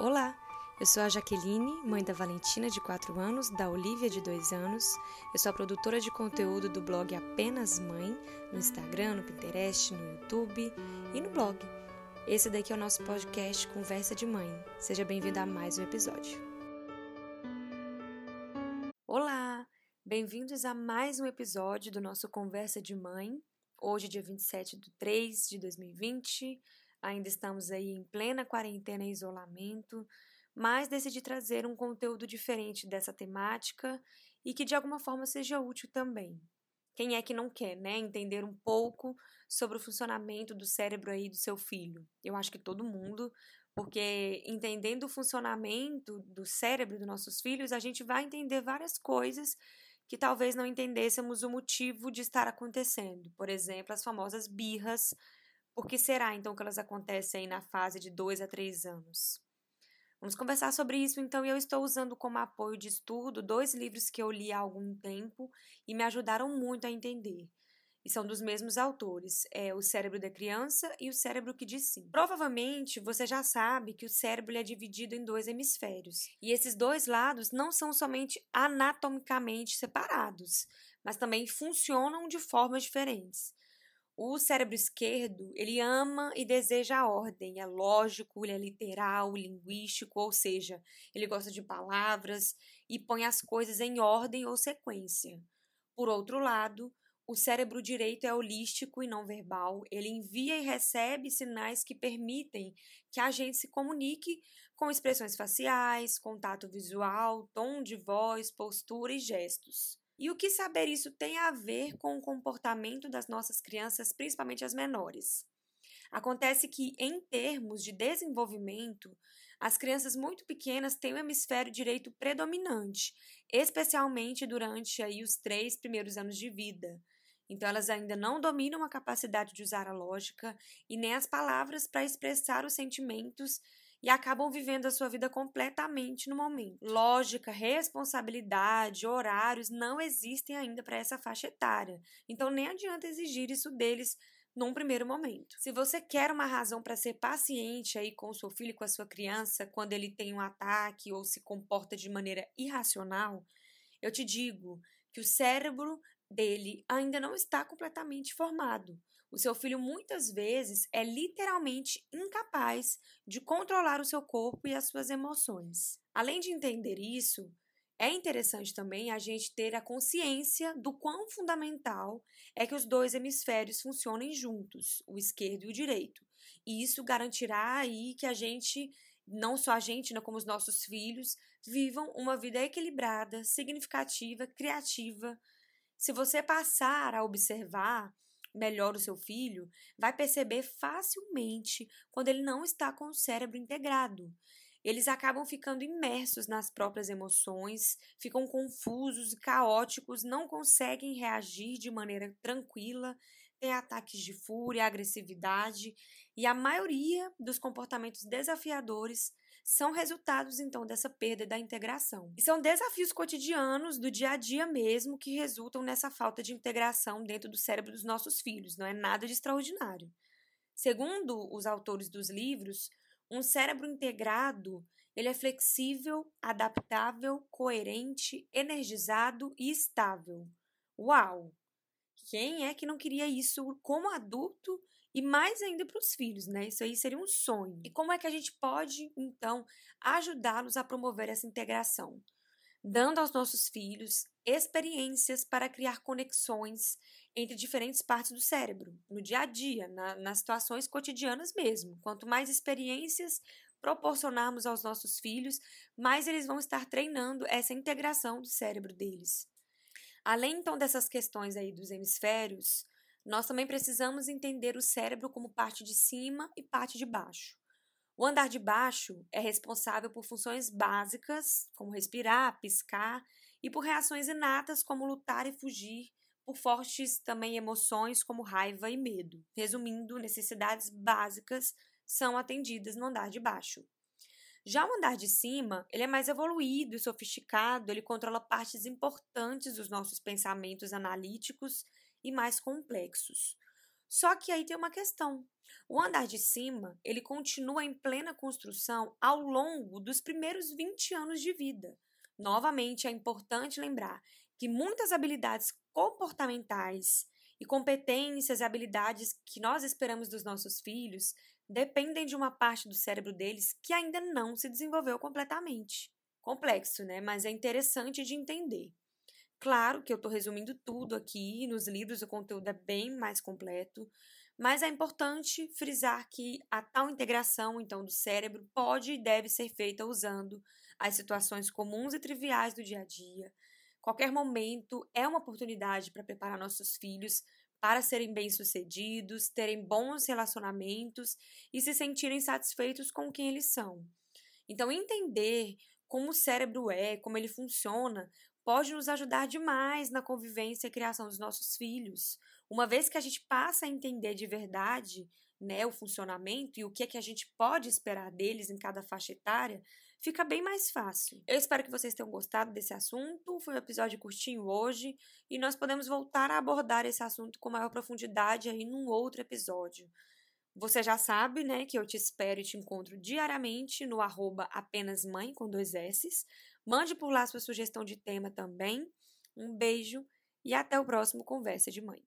Olá, eu sou a Jaqueline, mãe da Valentina, de 4 anos, da Olivia, de 2 anos. Eu sou a produtora de conteúdo do blog Apenas Mãe, no Instagram, no Pinterest, no YouTube e no blog. Esse daqui é o nosso podcast Conversa de Mãe. Seja bem-vindo a mais um episódio. Olá, bem-vindos a mais um episódio do nosso Conversa de Mãe. Hoje, dia 27 de 3 de 2020. Ainda estamos aí em plena quarentena e isolamento, mas decidi trazer um conteúdo diferente dessa temática e que de alguma forma seja útil também. Quem é que não quer, né, entender um pouco sobre o funcionamento do cérebro aí do seu filho? Eu acho que todo mundo, porque entendendo o funcionamento do cérebro dos nossos filhos, a gente vai entender várias coisas que talvez não entendêssemos o motivo de estar acontecendo. Por exemplo, as famosas birras por que será então que elas acontecem na fase de 2 a 3 anos? Vamos conversar sobre isso então, e eu estou usando como apoio de estudo dois livros que eu li há algum tempo e me ajudaram muito a entender. E são dos mesmos autores, é O Cérebro da Criança e O Cérebro que diz sim. Provavelmente você já sabe que o cérebro é dividido em dois hemisférios. E esses dois lados não são somente anatomicamente separados, mas também funcionam de formas diferentes. O cérebro esquerdo, ele ama e deseja a ordem, é lógico, ele é literal, linguístico, ou seja, ele gosta de palavras e põe as coisas em ordem ou sequência. Por outro lado, o cérebro direito é holístico e não verbal, ele envia e recebe sinais que permitem que a gente se comunique com expressões faciais, contato visual, tom de voz, postura e gestos. E o que saber isso tem a ver com o comportamento das nossas crianças, principalmente as menores? Acontece que, em termos de desenvolvimento, as crianças muito pequenas têm o hemisfério direito predominante, especialmente durante aí, os três primeiros anos de vida. Então, elas ainda não dominam a capacidade de usar a lógica e nem as palavras para expressar os sentimentos e acabam vivendo a sua vida completamente no momento. Lógica, responsabilidade, horários não existem ainda para essa faixa etária. Então nem adianta exigir isso deles num primeiro momento. Se você quer uma razão para ser paciente aí com o seu filho com a sua criança quando ele tem um ataque ou se comporta de maneira irracional, eu te digo que o cérebro dele ainda não está completamente formado. O seu filho muitas vezes é literalmente incapaz de controlar o seu corpo e as suas emoções. Além de entender isso, é interessante também a gente ter a consciência do quão fundamental é que os dois hemisférios funcionem juntos, o esquerdo e o direito. E isso garantirá aí que a gente, não só a gente, né, como os nossos filhos, vivam uma vida equilibrada, significativa, criativa, se você passar a observar melhor o seu filho, vai perceber facilmente quando ele não está com o cérebro integrado. Eles acabam ficando imersos nas próprias emoções, ficam confusos e caóticos, não conseguem reagir de maneira tranquila, têm ataques de fúria, agressividade, e a maioria dos comportamentos desafiadores são resultados então dessa perda da integração. E são desafios cotidianos do dia a dia mesmo que resultam nessa falta de integração dentro do cérebro dos nossos filhos, não é nada de extraordinário. Segundo os autores dos livros, um cérebro integrado, ele é flexível, adaptável, coerente, energizado e estável. Uau! Quem é que não queria isso como adulto e mais ainda para os filhos, né? Isso aí seria um sonho. E como é que a gente pode, então, ajudá-los a promover essa integração? Dando aos nossos filhos experiências para criar conexões entre diferentes partes do cérebro, no dia a dia, na, nas situações cotidianas mesmo. Quanto mais experiências proporcionarmos aos nossos filhos, mais eles vão estar treinando essa integração do cérebro deles. Além então dessas questões aí dos hemisférios, nós também precisamos entender o cérebro como parte de cima e parte de baixo. O andar de baixo é responsável por funções básicas, como respirar, piscar, e por reações inatas, como lutar e fugir, por fortes também emoções, como raiva e medo. Resumindo, necessidades básicas são atendidas no andar de baixo. Já o andar de cima, ele é mais evoluído e sofisticado, ele controla partes importantes dos nossos pensamentos analíticos e mais complexos. Só que aí tem uma questão. O andar de cima, ele continua em plena construção ao longo dos primeiros 20 anos de vida. Novamente, é importante lembrar que muitas habilidades comportamentais e competências e habilidades que nós esperamos dos nossos filhos dependem de uma parte do cérebro deles que ainda não se desenvolveu completamente. Complexo, né? Mas é interessante de entender. Claro que eu estou resumindo tudo aqui, nos livros o conteúdo é bem mais completo, mas é importante frisar que a tal integração, então, do cérebro pode e deve ser feita usando as situações comuns e triviais do dia a dia. Qualquer momento é uma oportunidade para preparar nossos filhos para serem bem-sucedidos, terem bons relacionamentos e se sentirem satisfeitos com quem eles são. Então, entender como o cérebro é, como ele funciona, pode nos ajudar demais na convivência e criação dos nossos filhos. Uma vez que a gente passa a entender de verdade né, o funcionamento e o que é que a gente pode esperar deles em cada faixa etária, fica bem mais fácil. Eu espero que vocês tenham gostado desse assunto. Foi um episódio curtinho hoje e nós podemos voltar a abordar esse assunto com maior profundidade aí num outro episódio. Você já sabe, né, que eu te espero e te encontro diariamente no arroba apenas mãe com dois S's. Mande por lá sua sugestão de tema também. Um beijo e até o próximo Conversa de Mãe.